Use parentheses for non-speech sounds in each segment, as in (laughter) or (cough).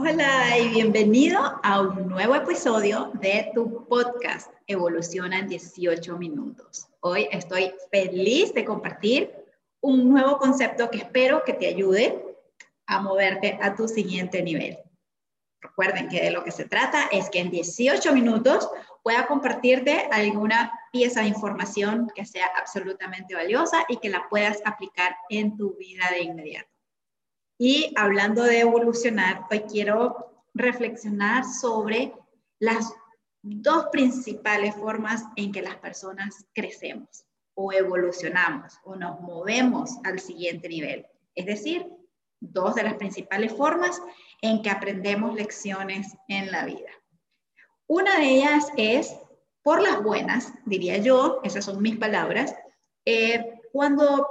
Hola y bienvenido a un nuevo episodio de tu podcast Evoluciona en 18 minutos. Hoy estoy feliz de compartir un nuevo concepto que espero que te ayude a moverte a tu siguiente nivel. Recuerden que de lo que se trata es que en 18 minutos pueda compartirte alguna pieza de información que sea absolutamente valiosa y que la puedas aplicar en tu vida de inmediato. Y hablando de evolucionar, hoy quiero reflexionar sobre las dos principales formas en que las personas crecemos o evolucionamos o nos movemos al siguiente nivel. Es decir, dos de las principales formas en que aprendemos lecciones en la vida. Una de ellas es por las buenas, diría yo, esas son mis palabras, eh, cuando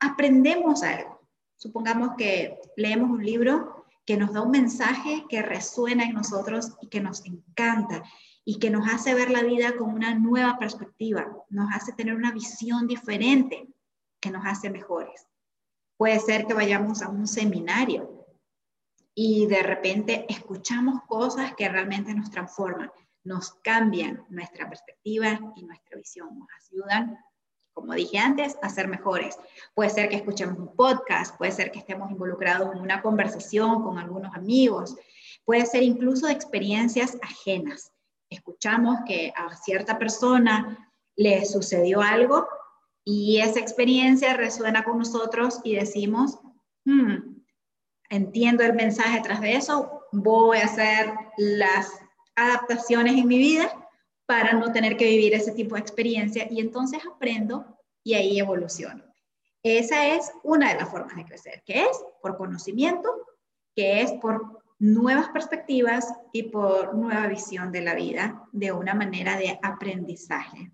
aprendemos algo Supongamos que leemos un libro que nos da un mensaje que resuena en nosotros y que nos encanta y que nos hace ver la vida con una nueva perspectiva, nos hace tener una visión diferente que nos hace mejores. Puede ser que vayamos a un seminario y de repente escuchamos cosas que realmente nos transforman, nos cambian nuestra perspectiva y nuestra visión, nos ayudan como dije antes, a ser mejores. Puede ser que escuchemos un podcast, puede ser que estemos involucrados en una conversación con algunos amigos, puede ser incluso de experiencias ajenas. Escuchamos que a cierta persona le sucedió algo y esa experiencia resuena con nosotros y decimos, hmm, entiendo el mensaje tras de eso, voy a hacer las adaptaciones en mi vida para no tener que vivir ese tipo de experiencia y entonces aprendo y ahí evoluciono. Esa es una de las formas de crecer, que es por conocimiento, que es por nuevas perspectivas y por nueva visión de la vida de una manera de aprendizaje.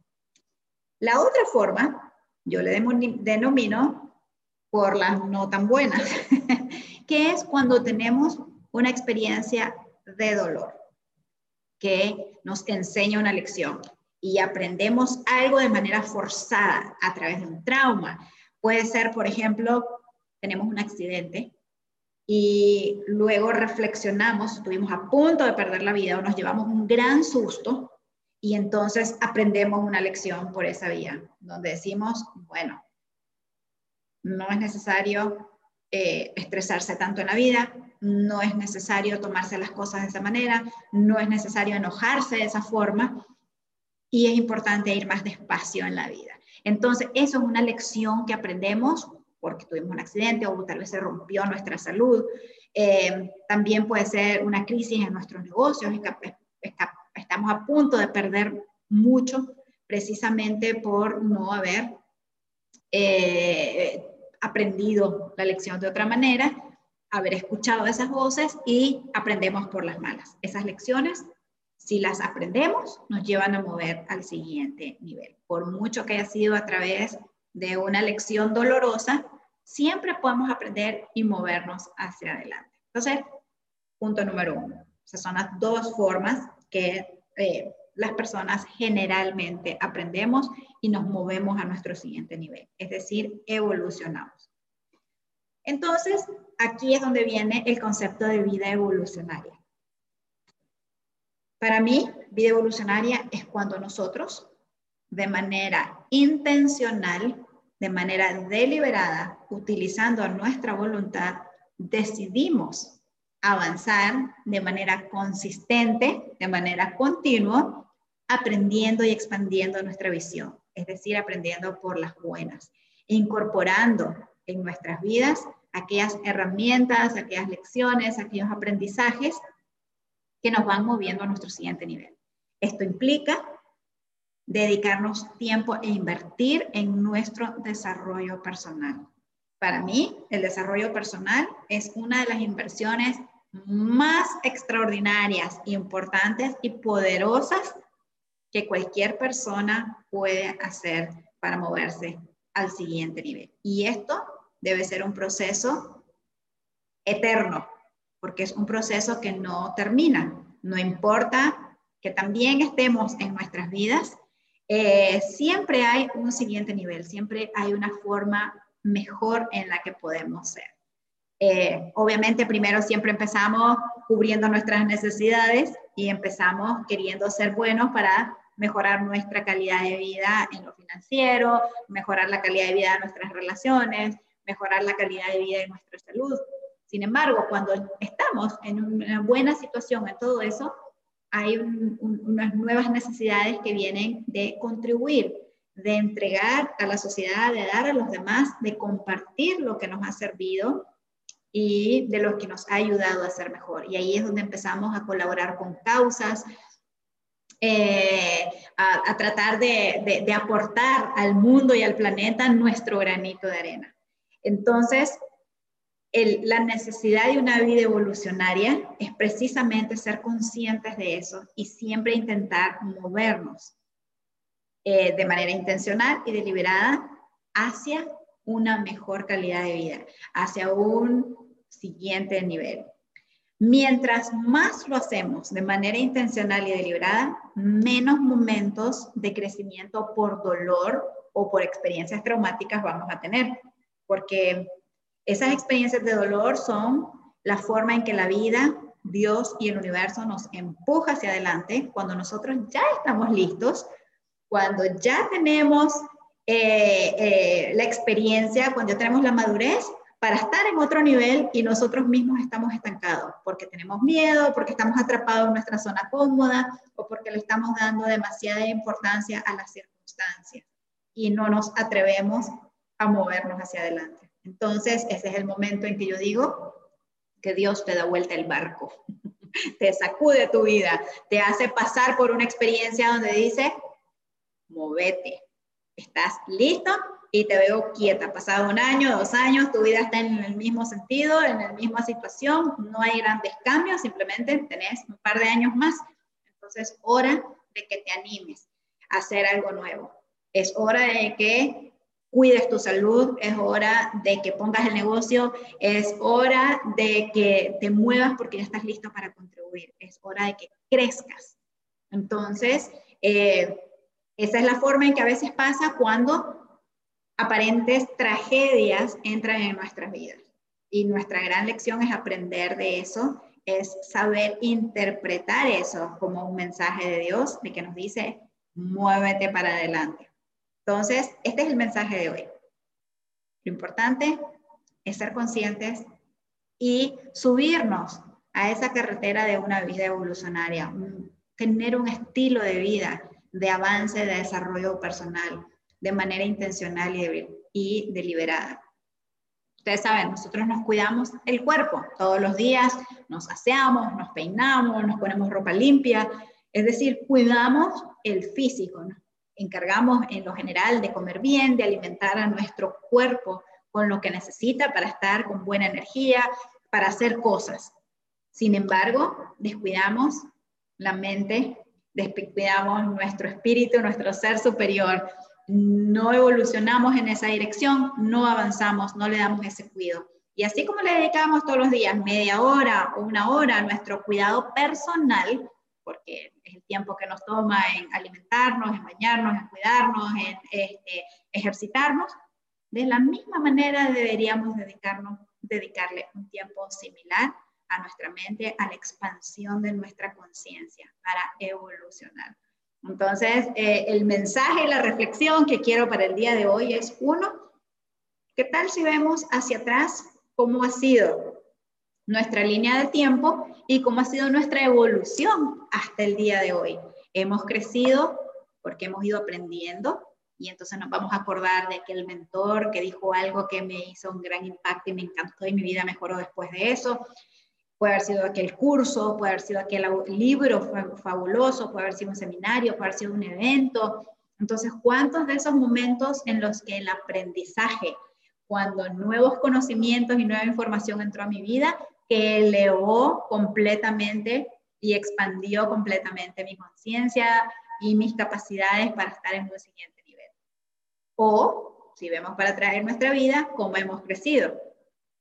La otra forma, yo le denomino por las no tan buenas, (laughs) que es cuando tenemos una experiencia de dolor que nos enseña una lección y aprendemos algo de manera forzada a través de un trauma. Puede ser, por ejemplo, tenemos un accidente y luego reflexionamos, estuvimos a punto de perder la vida o nos llevamos un gran susto y entonces aprendemos una lección por esa vía, donde decimos, bueno, no es necesario eh, estresarse tanto en la vida, no es necesario tomarse las cosas de esa manera, no es necesario enojarse de esa forma y es importante ir más despacio en la vida. Entonces, eso es una lección que aprendemos porque tuvimos un accidente o tal vez se rompió nuestra salud. Eh, también puede ser una crisis en nuestros negocios, estamos a punto de perder mucho precisamente por no haber eh, aprendido la lección de otra manera, haber escuchado esas voces y aprendemos por las malas. Esas lecciones, si las aprendemos, nos llevan a mover al siguiente nivel. Por mucho que haya sido a través de una lección dolorosa, siempre podemos aprender y movernos hacia adelante. Entonces, punto número uno. Esas son las dos formas que eh, las personas generalmente aprendemos y nos movemos a nuestro siguiente nivel, es decir, evolucionamos. Entonces, aquí es donde viene el concepto de vida evolucionaria. Para mí, vida evolucionaria es cuando nosotros, de manera intencional, de manera deliberada, utilizando nuestra voluntad, decidimos avanzar de manera consistente, de manera continua, aprendiendo y expandiendo nuestra visión, es decir, aprendiendo por las buenas, incorporando en nuestras vidas aquellas herramientas, aquellas lecciones, aquellos aprendizajes que nos van moviendo a nuestro siguiente nivel. Esto implica dedicarnos tiempo e invertir en nuestro desarrollo personal. Para mí, el desarrollo personal es una de las inversiones más extraordinarias, importantes y poderosas que cualquier persona puede hacer para moverse al siguiente nivel. Y esto debe ser un proceso eterno, porque es un proceso que no termina. No importa que también estemos en nuestras vidas, eh, siempre hay un siguiente nivel, siempre hay una forma mejor en la que podemos ser. Eh, obviamente primero siempre empezamos cubriendo nuestras necesidades y empezamos queriendo ser buenos para mejorar nuestra calidad de vida en lo financiero, mejorar la calidad de vida de nuestras relaciones, mejorar la calidad de vida de nuestra salud. Sin embargo, cuando estamos en una buena situación en todo eso, hay unas nuevas necesidades que vienen de contribuir, de entregar a la sociedad, de dar a los demás, de compartir lo que nos ha servido y de lo que nos ha ayudado a ser mejor. Y ahí es donde empezamos a colaborar con causas, eh, a, tratar de, aportar al mundo y al planeta nuestro granito de arena. Entonces, la necesidad de una vida evolucionaria es precisamente ser conscientes de eso y siempre intentar movernos eh, de manera intencional y deliberada hacia una mejor calidad de vida, hacia un siguiente nivel. Mientras más lo hacemos de manera intencional y deliberada, menos momentos de crecimiento por dolor o por experiencias traumáticas vamos a tener, porque esas experiencias de dolor son la forma en que la vida, Dios y el universo nos empuja hacia adelante cuando nosotros ya estamos listos, cuando ya tenemos eh, eh, la experiencia, cuando ya tenemos la madurez para estar en otro nivel y nosotros mismos estamos estancados, porque tenemos miedo, porque estamos atrapados en nuestra zona cómoda o porque le estamos dando demasiada importancia a las circunstancias y no nos atrevemos a movernos hacia adelante. Entonces, ese es el momento en que yo digo que Dios te da vuelta el barco, (laughs) te sacude tu vida, te hace pasar por una experiencia donde dice, movete, estás listo y te veo quieta. Pasado un año, dos años, tu vida está en el mismo sentido, en la misma situación, no hay grandes cambios, simplemente tenés un par de años más. Entonces, hora de que te animes a hacer algo nuevo. Es hora de que cuides tu salud, es hora de que pongas el negocio, es hora de que te muevas porque ya estás listo para contribuir, es hora de que crezcas. Entonces, eh, esa es la forma en que a veces pasa cuando aparentes tragedias entran en nuestras vidas. Y nuestra gran lección es aprender de eso, es saber interpretar eso como un mensaje de Dios, de que nos dice, muévete para adelante. Entonces, este es el mensaje de hoy. Lo importante es ser conscientes y subirnos a esa carretera de una vida evolucionaria, tener un estilo de vida de avance, de desarrollo personal, de manera intencional y, deliberada. Ustedes saben, nosotros nos cuidamos el cuerpo todos los días, nos aseamos, nos peinamos, nos ponemos ropa limpia, es decir, cuidamos el físico, ¿no? encargamos en lo general de comer bien, de alimentar a nuestro cuerpo con lo que necesita para estar con buena energía, para hacer cosas. Sin embargo, descuidamos la mente, descuidamos nuestro espíritu, nuestro ser superior, no evolucionamos en esa dirección, no avanzamos, no le damos ese cuidado. Y así como le dedicamos todos los días media hora o una hora a nuestro cuidado personal, porque es el tiempo que nos toma en alimentarnos, en bañarnos, en cuidarnos, en este, ejercitarnos, de la misma manera deberíamos dedicarle un tiempo similar a nuestra mente, a la expansión de nuestra conciencia para evolucionar. Entonces, eh, el mensaje y la reflexión que quiero para el día de hoy es, uno, ¿qué tal si vemos hacia atrás cómo ha sido nuestra línea de tiempo y cómo ha sido nuestra evolución hasta el día de hoy. Hemos crecido porque hemos ido aprendiendo y entonces nos vamos a acordar de aquel mentor que dijo algo que me hizo un gran impacto y me encantó y mi vida mejoró después de eso. Puede haber sido aquel curso, puede haber sido aquel libro fabuloso, puede haber sido un seminario, puede haber sido un evento. Entonces, ¿cuántos de esos momentos en los que el aprendizaje, cuando nuevos conocimientos y nueva información entró a mi vida, que elevó completamente y expandió completamente mi conciencia y mis capacidades para estar en un siguiente nivel. O, si vemos para traer nuestra vida, cómo hemos crecido.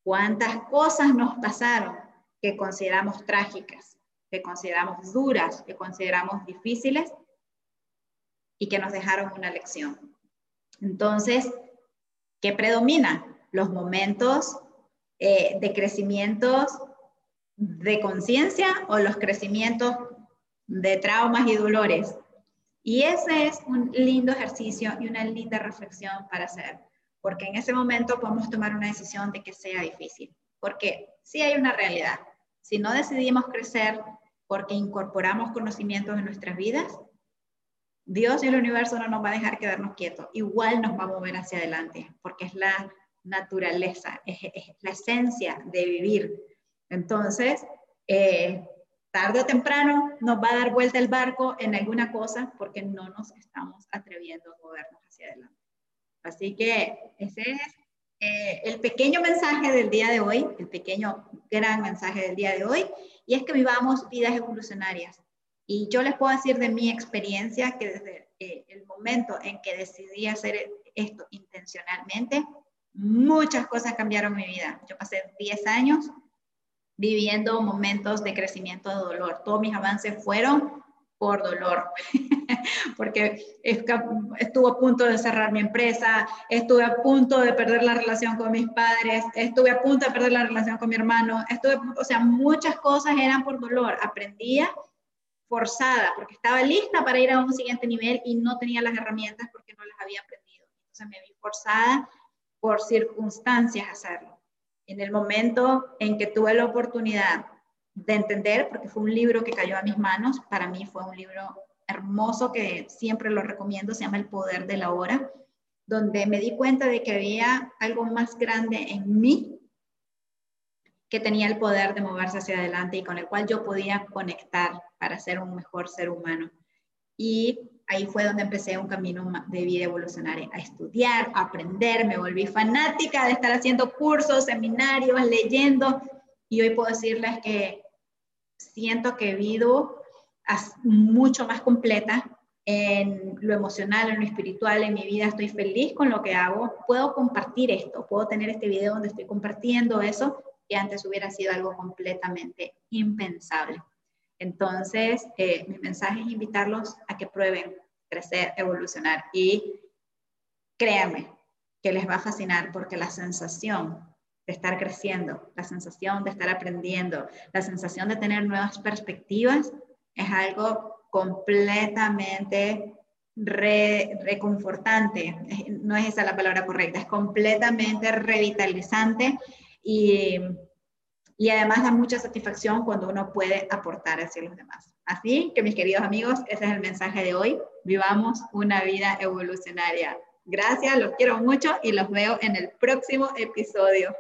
¿Cuántas cosas nos pasaron que consideramos trágicas, que consideramos duras, que consideramos difíciles y que nos dejaron una lección? Entonces, ¿qué predomina? Los momentos eh, de crecimientos de conciencia o los crecimientos de traumas y dolores. Y ese es un lindo ejercicio y una linda reflexión para hacer, porque en ese momento podemos tomar una decisión de que sea difícil, porque sí hay una realidad. Si no decidimos crecer porque incorporamos conocimientos en nuestras vidas, Dios y el universo no nos va a dejar quedarnos quietos. Igual nos va a mover hacia adelante, porque es la naturaleza, es, la esencia de vivir. Entonces, eh, tarde o temprano nos va a dar vuelta el barco en alguna cosa porque no nos estamos atreviendo a movernos hacia adelante. Así que ese es eh, el pequeño mensaje del día de hoy, el pequeño gran mensaje del día de hoy, y es que vivamos vidas evolucionarias. Y yo les puedo decir de mi experiencia que desde eh, el momento en que decidí hacer esto intencionalmente, muchas cosas cambiaron mi vida. Yo pasé 10 años viviendo momentos de crecimiento de dolor. Todos mis avances fueron por dolor, (laughs) porque estuve a punto de cerrar mi empresa, estuve a punto de perder la relación con mis padres, estuve a punto de perder la relación con mi hermano, estuve, o sea, muchas cosas eran por dolor. Aprendía forzada, porque estaba lista para ir a un siguiente nivel y no tenía las herramientas porque no las había aprendido. Entonces me vi forzada por circunstancias a hacerlo. En el momento en que tuve la oportunidad de entender, porque fue un libro que cayó a mis manos, para mí fue un libro hermoso que siempre lo recomiendo, se llama El Poder de la Hora, donde me di cuenta de que había algo más grande en mí que tenía el poder de moverse hacia adelante y con el cual yo podía conectar para ser un mejor ser humano. Y ahí fue donde empecé un camino de vida evolucionaria, a estudiar, a aprender, me volví fanática de estar haciendo cursos, seminarios, leyendo, y hoy puedo decirles que siento que he vivido mucho más completa en lo emocional, en lo espiritual, en mi vida, estoy feliz con lo que hago, puedo compartir esto, puedo tener este video donde estoy compartiendo eso que antes hubiera sido algo completamente impensable. Entonces, eh, mi mensaje es invitarlos a que prueben crecer, evolucionar y créanme que les va a fascinar porque la sensación de estar creciendo, la sensación de estar aprendiendo, la sensación de tener nuevas perspectivas es algo completamente reconfortante. No es esa la palabra correcta, es completamente revitalizante y, y además da mucha satisfacción cuando uno puede aportar hacia los demás. Así que mis queridos amigos, ese es el mensaje de hoy. Vivamos una vida evolucionaria. Gracias, los quiero mucho y los veo en el próximo episodio.